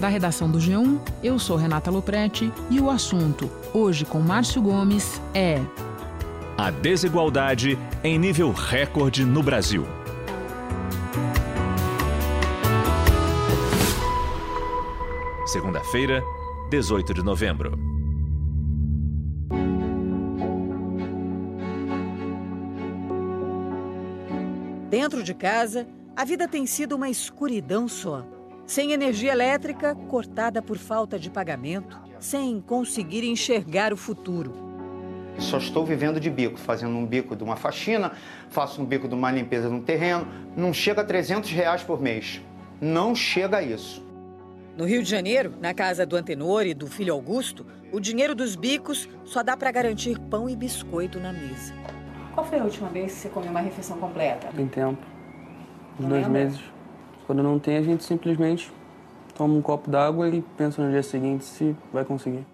Da redação do G1, eu sou Renata Loprete e o assunto, hoje com Márcio Gomes, é. A desigualdade em nível recorde no Brasil. Segunda-feira, 18 de novembro. Dentro de casa, a vida tem sido uma escuridão só. Sem energia elétrica, cortada por falta de pagamento, sem conseguir enxergar o futuro. Só estou vivendo de bico, fazendo um bico de uma faxina, faço um bico de uma limpeza no terreno. Não chega a 300 reais por mês. Não chega a isso. No Rio de Janeiro, na casa do Antenor e do filho Augusto, o dinheiro dos bicos só dá para garantir pão e biscoito na mesa. Qual foi a última vez que você comeu uma refeição completa? Tem tempo. Dois lembra? meses. Quando não tem, a gente simplesmente toma um copo d'água e pensa no dia seguinte se vai conseguir.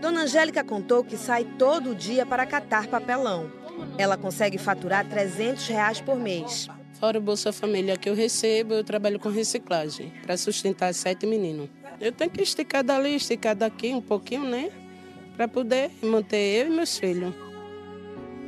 Dona Angélica contou que sai todo dia para catar papelão. Ela consegue faturar 300 reais por mês. Fora o Bolsa Família que eu recebo, eu trabalho com reciclagem para sustentar sete meninos. Eu tenho que esticar dali, esticar daqui um pouquinho, né? Para poder manter eu e meus filhos.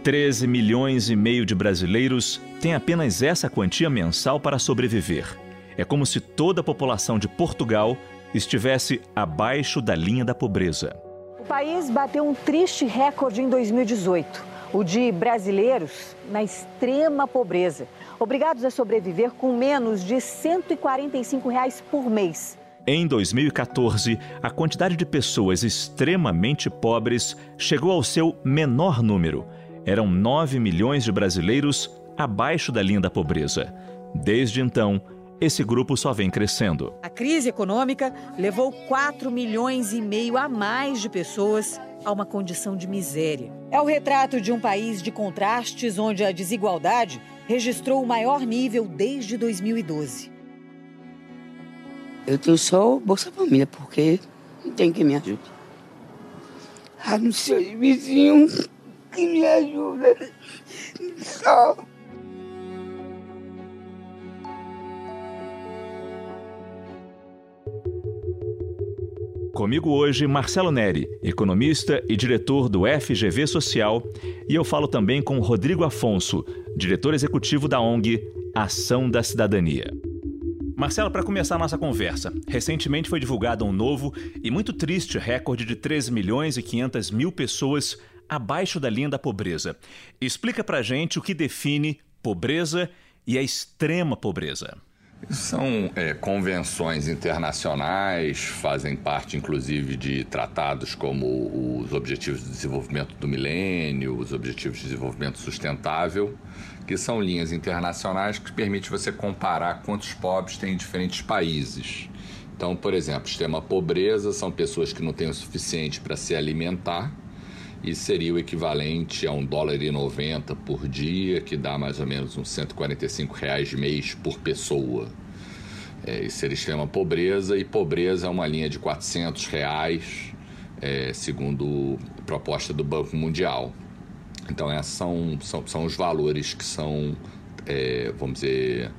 13 milhões e meio de brasileiros têm apenas essa quantia mensal para sobreviver. É como se toda a população de Portugal estivesse abaixo da linha da pobreza. O país bateu um triste recorde em 2018, o de brasileiros na extrema pobreza, obrigados a sobreviver com menos de 145 reais por mês. Em 2014, a quantidade de pessoas extremamente pobres chegou ao seu menor número. Eram 9 milhões de brasileiros abaixo da linha da pobreza. Desde então, esse grupo só vem crescendo. A crise econômica levou 4 milhões e meio a mais de pessoas a uma condição de miséria. É o retrato de um país de contrastes onde a desigualdade registrou o maior nível desde 2012. Eu tenho só o Bolsa Família, porque não tem quem me ajude. Ah, não sei, vizinho que me ajuda. Só. Comigo hoje, Marcelo Neri, economista e diretor do FGV Social, e eu falo também com Rodrigo Afonso, diretor executivo da ONG Ação da Cidadania. Marcelo, para começar a nossa conversa, recentemente foi divulgado um novo e muito triste recorde de 13 milhões e 500 mil pessoas abaixo da linha da pobreza. Explica pra gente o que define pobreza e a extrema pobreza. São é, convenções internacionais, fazem parte inclusive de tratados como os Objetivos de Desenvolvimento do Milênio, os Objetivos de Desenvolvimento Sustentável, que são linhas internacionais que permitem você comparar quantos pobres tem em diferentes países. Então, por exemplo, extrema pobreza são pessoas que não têm o suficiente para se alimentar, e seria o equivalente a um dólar e 90 por dia, que dá mais ou menos uns 145 reais mês por pessoa. É, isso seria extrema pobreza, e pobreza é uma linha de 400 reais, é, segundo proposta do Banco Mundial. Então, esses são, são, são os valores que são, é, vamos dizer,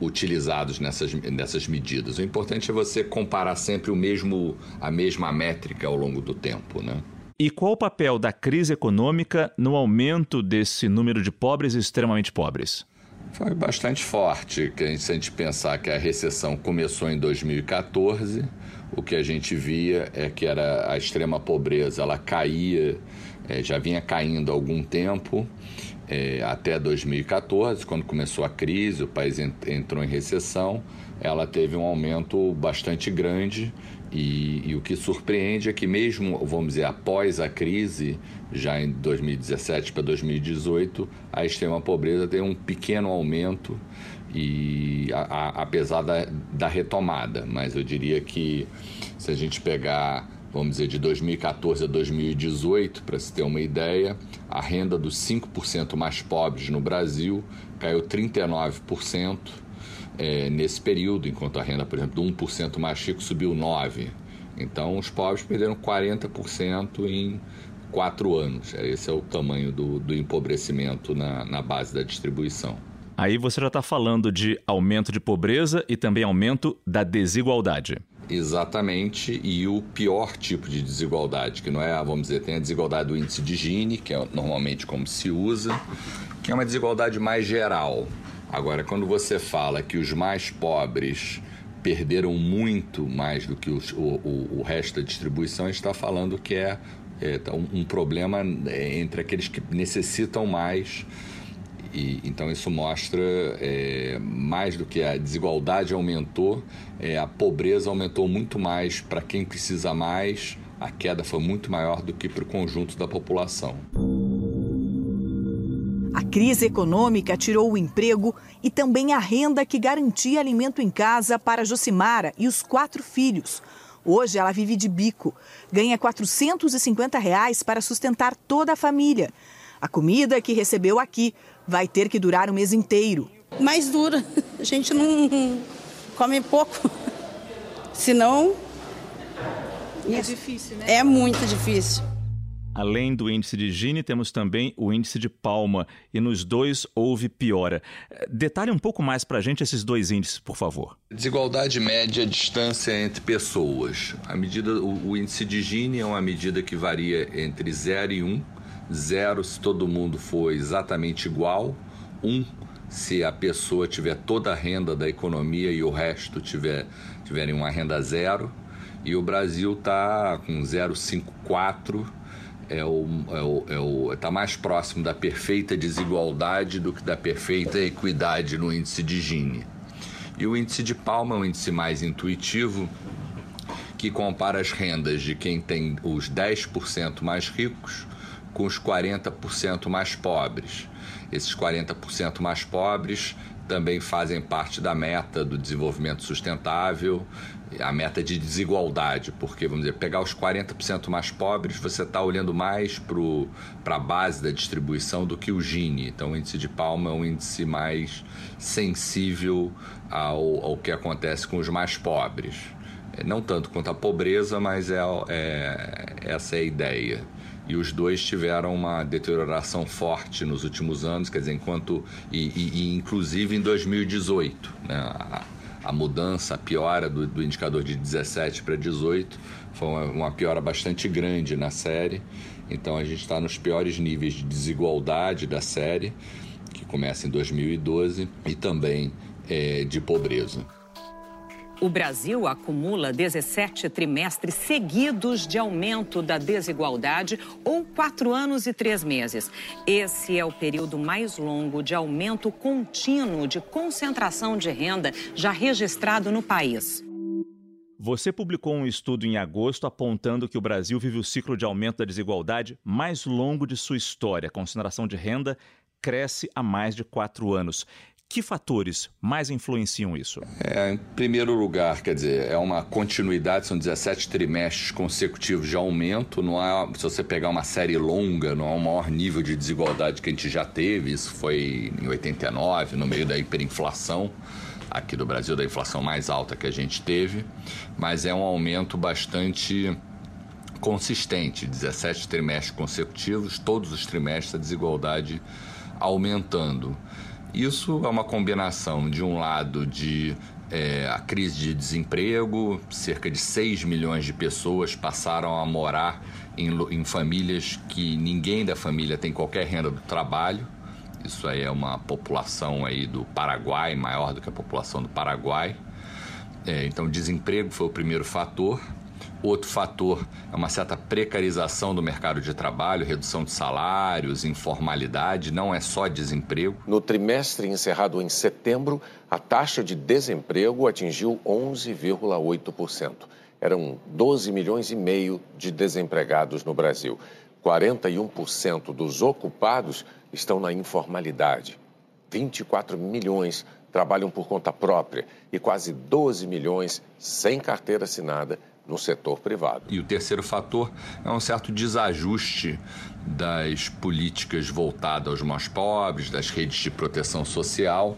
utilizados nessas, nessas medidas. O importante é você comparar sempre o mesmo, a mesma métrica ao longo do tempo, né? E qual o papel da crise econômica no aumento desse número de pobres e extremamente pobres? Foi bastante forte. Se a gente pensar que a recessão começou em 2014, o que a gente via é que era a extrema pobreza, ela caía, eh, já vinha caindo há algum tempo, eh, até 2014, quando começou a crise, o país en- entrou em recessão, ela teve um aumento bastante grande e, e o que surpreende é que mesmo, vamos dizer, após a crise, já em 2017 para 2018, a extrema pobreza tem um pequeno aumento e a- a- apesar da, da retomada, mas eu diria que se a gente pegar, vamos dizer, de 2014 a 2018, para se ter uma ideia, a renda dos 5% mais pobres no Brasil caiu 39% é, nesse período, enquanto a renda, por exemplo, do 1% mais rico subiu 9%. Então, os pobres perderam 40% em quatro anos. Esse é o tamanho do, do empobrecimento na, na base da distribuição. Aí você já está falando de aumento de pobreza e também aumento da desigualdade. Exatamente, e o pior tipo de desigualdade, que não é, vamos dizer, tem a desigualdade do índice de Gini, que é normalmente como se usa, que é uma desigualdade mais geral. Agora, quando você fala que os mais pobres perderam muito mais do que os, o, o, o, resto da distribuição, está falando que é, é um, um problema é, entre aqueles que necessitam mais e, então isso mostra é, mais do que a desigualdade aumentou, é, a pobreza aumentou muito mais para quem precisa mais, a queda foi muito maior do que para o conjunto da população. A crise econômica tirou o emprego e também a renda que garantia alimento em casa para Josimara e os quatro filhos. Hoje ela vive de bico, ganha 450 reais para sustentar toda a família. A comida que recebeu aqui vai ter que durar um mês inteiro. Mais dura. A gente não come pouco. Senão. É difícil, né? É muito difícil. Além do índice de Gini, temos também o índice de Palma, e nos dois houve piora. Detalhe um pouco mais para a gente esses dois índices, por favor. Desigualdade média, distância entre pessoas. A medida, o, o índice de Gini é uma medida que varia entre 0 e 1. Um zero se todo mundo for exatamente igual, um se a pessoa tiver toda a renda da economia e o resto tiver tiverem uma renda zero, e o Brasil está com 0,54 é o, é o, é o, tá mais próximo da perfeita desigualdade do que da perfeita equidade no índice de Gini. E o índice de Palma é um índice mais intuitivo que compara as rendas de quem tem os 10% mais ricos com os 40% mais pobres. Esses 40% mais pobres também fazem parte da meta do desenvolvimento sustentável, a meta de desigualdade, porque, vamos dizer, pegar os 40% mais pobres, você está olhando mais para a base da distribuição do que o Gini. Então, o índice de Palma é um índice mais sensível ao, ao que acontece com os mais pobres. É, não tanto quanto a pobreza, mas é, é essa é a ideia e os dois tiveram uma deterioração forte nos últimos anos, quer dizer, enquanto e, e, e inclusive em 2018, né, a, a, mudança, a piora do, do indicador de 17 para 18 foi uma, uma piora bastante grande na série. Então a gente está nos piores níveis de desigualdade da série, que começa em 2012, e também é, de pobreza. O Brasil acumula 17 trimestres seguidos de aumento da desigualdade, ou quatro anos e três meses. Esse é o período mais longo de aumento contínuo de concentração de renda já registrado no país. Você publicou um estudo em agosto apontando que o Brasil vive o ciclo de aumento da desigualdade mais longo de sua história. A concentração de renda cresce há mais de quatro anos. Que fatores mais influenciam isso? É, em primeiro lugar, quer dizer, é uma continuidade, são 17 trimestres consecutivos de aumento. Não há, se você pegar uma série longa, não há o maior nível de desigualdade que a gente já teve. Isso foi em 89, no meio da hiperinflação aqui do Brasil, da inflação mais alta que a gente teve. Mas é um aumento bastante consistente 17 trimestres consecutivos, todos os trimestres a desigualdade aumentando. Isso é uma combinação, de um lado, de é, a crise de desemprego, cerca de 6 milhões de pessoas passaram a morar em, em famílias que ninguém da família tem qualquer renda do trabalho. Isso aí é uma população aí do Paraguai, maior do que a população do Paraguai. É, então, desemprego foi o primeiro fator. Outro fator é uma certa precarização do mercado de trabalho, redução de salários, informalidade, não é só desemprego. No trimestre encerrado em setembro, a taxa de desemprego atingiu 11,8%. Eram 12 milhões e meio de desempregados no Brasil. 41% dos ocupados estão na informalidade. 24 milhões trabalham por conta própria e quase 12 milhões sem carteira assinada no setor privado. E o terceiro fator é um certo desajuste das políticas voltadas aos mais pobres, das redes de proteção social,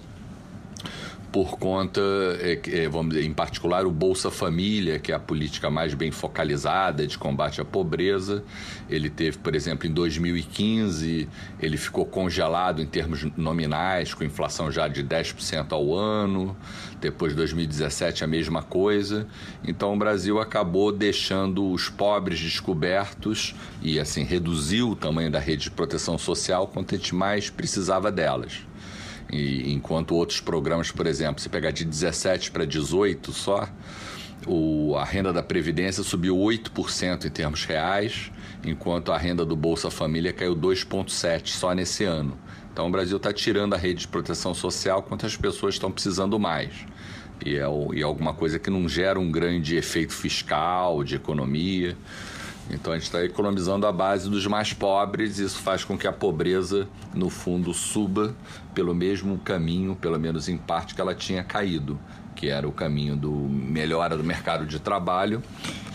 por conta, é, é, vamos dizer, em particular o Bolsa Família, que é a política mais bem focalizada de combate à pobreza. Ele teve, por exemplo, em 2015, ele ficou congelado em termos nominais, com inflação já de 10% ao ano. Depois de 2017, a mesma coisa. Então, o Brasil acabou deixando os pobres descobertos e, assim, reduziu o tamanho da rede de proteção social quanto a gente mais precisava delas. E, enquanto outros programas, por exemplo, se pegar de 17 para 18 só, o, a renda da Previdência subiu 8% em termos reais, enquanto a renda do Bolsa Família caiu 2,7% só nesse ano. Então o Brasil está tirando a rede de proteção social quanto as pessoas estão precisando mais. E é, e é alguma coisa que não gera um grande efeito fiscal, de economia. Então a gente está economizando a base dos mais pobres, e isso faz com que a pobreza, no fundo, suba pelo mesmo caminho, pelo menos em parte, que ela tinha caído, que era o caminho do melhora do mercado de trabalho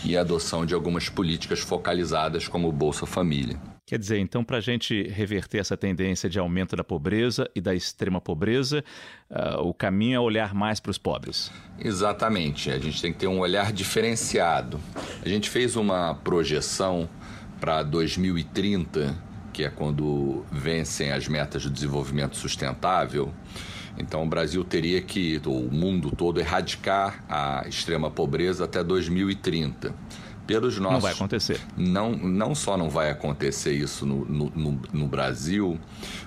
e a adoção de algumas políticas focalizadas, como o Bolsa Família. Quer dizer, então, para a gente reverter essa tendência de aumento da pobreza e da extrema pobreza, uh, o caminho é olhar mais para os pobres. Exatamente. A gente tem que ter um olhar diferenciado. A gente fez uma projeção para 2030, que é quando vencem as metas do desenvolvimento sustentável. Então, o Brasil teria que, o mundo todo, erradicar a extrema pobreza até 2030 pelos nossos. Não vai acontecer. Não, não só não vai acontecer isso no, no, no, no Brasil,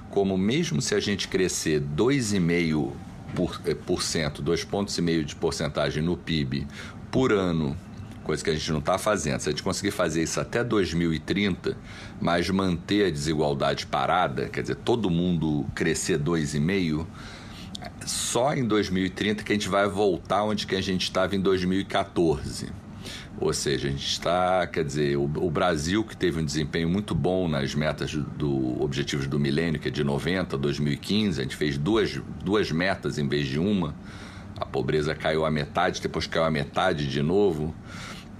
como mesmo se a gente crescer 2,5%, por, eh, por cento, dois pontos e meio de porcentagem no PIB por ano, coisa que a gente não está fazendo. Se a gente conseguir fazer isso até 2030, mas manter a desigualdade parada, quer dizer, todo mundo crescer 2,5%, só em 2030 que a gente vai voltar onde que a gente estava em 2014. Ou seja, a gente está, quer dizer, o, o, Brasil que teve um desempenho muito bom nas metas do, do Objetivos do Milênio, que é de 90 a 2015, a gente fez duas, duas metas em vez de uma. A pobreza caiu a metade, depois caiu a metade de novo.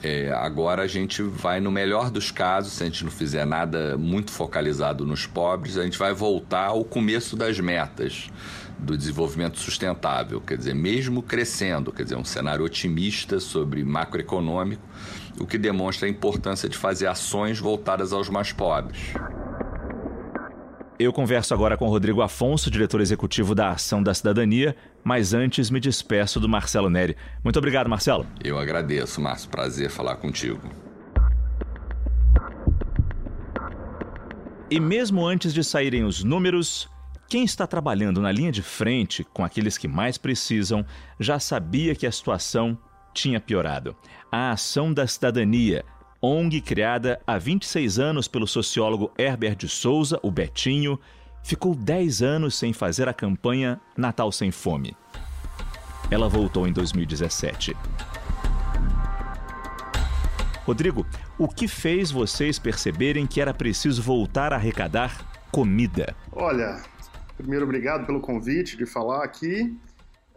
É, agora a gente vai, no melhor dos casos, se a gente não fizer nada muito focalizado nos pobres, a gente vai voltar ao começo das metas do desenvolvimento sustentável, quer dizer, mesmo crescendo, quer dizer, um cenário otimista sobre macroeconômico, o que demonstra a importância de fazer ações voltadas aos mais pobres. Eu converso agora com Rodrigo Afonso, diretor executivo da Ação da Cidadania, mas antes me despeço do Marcelo Neri. Muito obrigado, Marcelo. Eu agradeço, Márcio. Prazer falar contigo. E mesmo antes de saírem os números, quem está trabalhando na linha de frente com aqueles que mais precisam já sabia que a situação tinha piorado. A Ação da Cidadania, ONG criada há 26 anos pelo sociólogo Herbert de Souza, o Betinho, ficou 10 anos sem fazer a campanha Natal Sem Fome. Ela voltou em 2017. Rodrigo, o que fez vocês perceberem que era preciso voltar a arrecadar comida? Olha, Primeiro, obrigado pelo convite de falar aqui.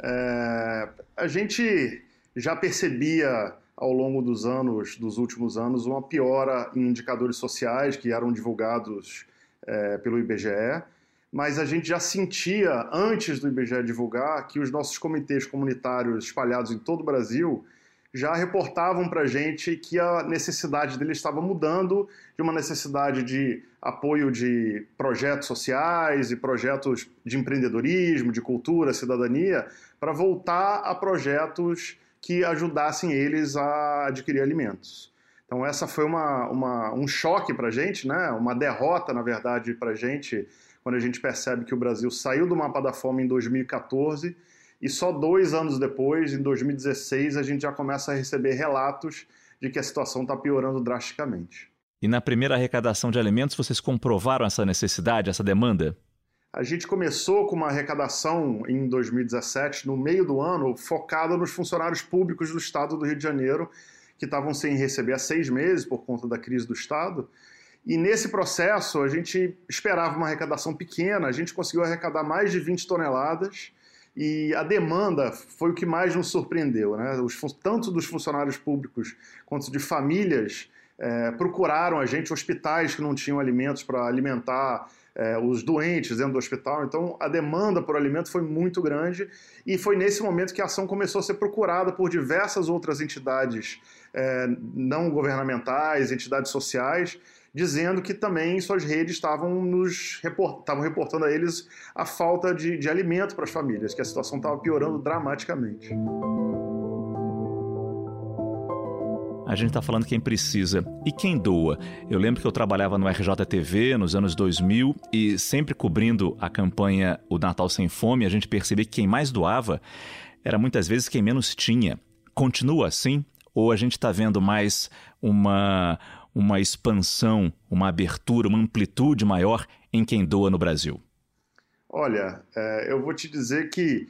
É, a gente já percebia ao longo dos anos, dos últimos anos, uma piora em indicadores sociais que eram divulgados é, pelo IBGE, mas a gente já sentia, antes do IBGE divulgar, que os nossos comitês comunitários espalhados em todo o Brasil já reportavam para a gente que a necessidade dele estava mudando de uma necessidade de apoio de projetos sociais e projetos de empreendedorismo, de cultura, cidadania, para voltar a projetos que ajudassem eles a adquirir alimentos. Então essa foi uma, uma um choque para a gente, né? uma derrota, na verdade, para a gente, quando a gente percebe que o Brasil saiu do mapa da fome em 2014 e só dois anos depois, em 2016, a gente já começa a receber relatos de que a situação está piorando drasticamente. E na primeira arrecadação de alimentos, vocês comprovaram essa necessidade, essa demanda? A gente começou com uma arrecadação em 2017, no meio do ano, focada nos funcionários públicos do Estado do Rio de Janeiro, que estavam sem receber há seis meses por conta da crise do Estado. E nesse processo, a gente esperava uma arrecadação pequena, a gente conseguiu arrecadar mais de 20 toneladas e a demanda foi o que mais nos surpreendeu. Né? Os, tanto dos funcionários públicos quanto de famílias é, procuraram a gente, hospitais que não tinham alimentos para alimentar é, os doentes dentro do hospital. Então, a demanda por alimento foi muito grande e foi nesse momento que a ação começou a ser procurada por diversas outras entidades é, não governamentais, entidades sociais, dizendo que também suas redes estavam nos report, estavam reportando a eles a falta de, de alimento para as famílias, que a situação estava piorando dramaticamente. A gente está falando quem precisa e quem doa. Eu lembro que eu trabalhava no RJTV nos anos 2000 e sempre cobrindo a campanha O Natal Sem Fome, a gente percebia que quem mais doava era muitas vezes quem menos tinha. Continua assim? Ou a gente está vendo mais uma, uma expansão, uma abertura, uma amplitude maior em quem doa no Brasil? Olha, é, eu vou te dizer que,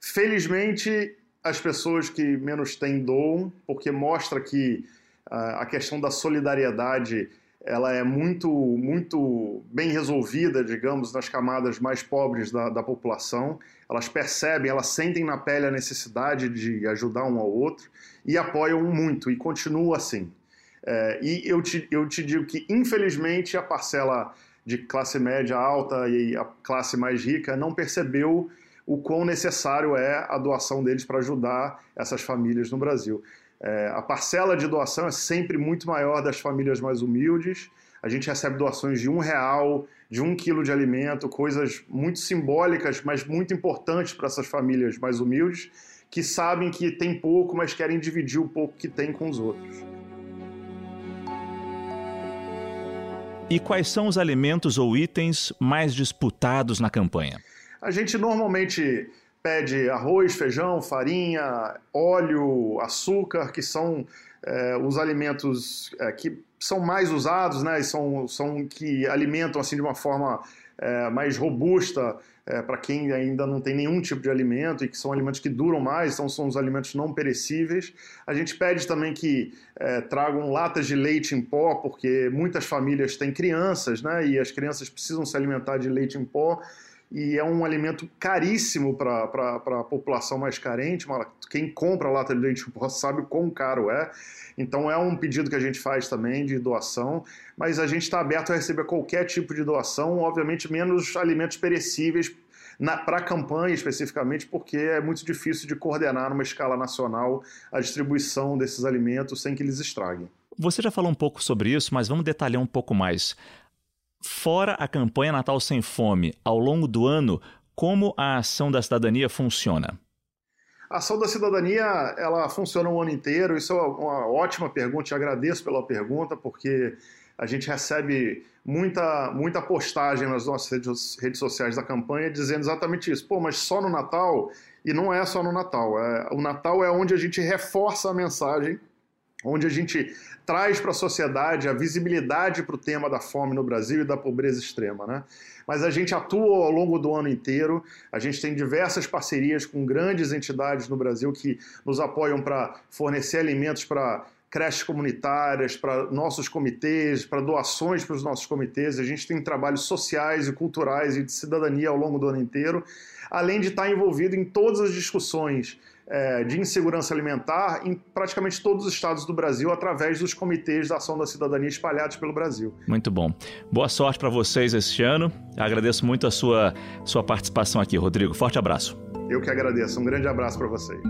felizmente, as pessoas que menos têm doam, porque mostra que uh, a questão da solidariedade ela é muito, muito bem resolvida, digamos, nas camadas mais pobres da, da população. Elas percebem, elas sentem na pele a necessidade de ajudar um ao outro e apoiam muito, e continua assim. É, e eu te, eu te digo que, infelizmente, a parcela de classe média alta e a classe mais rica não percebeu o quão necessário é a doação deles para ajudar essas famílias no Brasil. É, a parcela de doação é sempre muito maior das famílias mais humildes. A gente recebe doações de um real, de um quilo de alimento, coisas muito simbólicas, mas muito importantes para essas famílias mais humildes, que sabem que tem pouco, mas querem dividir o pouco que tem com os outros. E quais são os alimentos ou itens mais disputados na campanha? A gente normalmente pede arroz, feijão, farinha, óleo, açúcar, que são é, os alimentos é, que são mais usados, né? E são, são que alimentam assim de uma forma é, mais robusta é, para quem ainda não tem nenhum tipo de alimento e que são alimentos que duram mais, então são os alimentos não perecíveis. A gente pede também que é, tragam latas de leite em pó, porque muitas famílias têm crianças, né? E as crianças precisam se alimentar de leite em pó e é um alimento caríssimo para a população mais carente. Quem compra lata de leite sabe o quão caro é. Então é um pedido que a gente faz também de doação, mas a gente está aberto a receber qualquer tipo de doação, obviamente menos alimentos perecíveis para a campanha especificamente, porque é muito difícil de coordenar numa escala nacional a distribuição desses alimentos sem que eles estraguem. Você já falou um pouco sobre isso, mas vamos detalhar um pouco mais. Fora a campanha Natal Sem Fome, ao longo do ano, como a ação da cidadania funciona? A ação da cidadania ela funciona o ano inteiro. Isso é uma ótima pergunta. Te agradeço pela pergunta, porque a gente recebe muita, muita postagem nas nossas redes, redes sociais da campanha dizendo exatamente isso. Pô, mas só no Natal? E não é só no Natal. É, o Natal é onde a gente reforça a mensagem onde a gente traz para a sociedade a visibilidade para o tema da fome no Brasil e da pobreza extrema. Né? Mas a gente atua ao longo do ano inteiro, a gente tem diversas parcerias com grandes entidades no Brasil que nos apoiam para fornecer alimentos para creches comunitárias, para nossos comitês, para doações para os nossos comitês. A gente tem trabalhos sociais e culturais e de cidadania ao longo do ano inteiro, além de estar envolvido em todas as discussões é, de insegurança alimentar em praticamente todos os estados do Brasil através dos comitês da ação da cidadania espalhados pelo Brasil. Muito bom. Boa sorte para vocês este ano. Agradeço muito a sua, sua participação aqui, Rodrigo. Forte abraço. Eu que agradeço. Um grande abraço para vocês.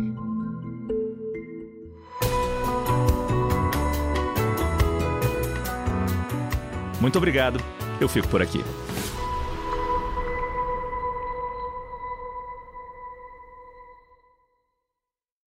Muito obrigado. Eu fico por aqui.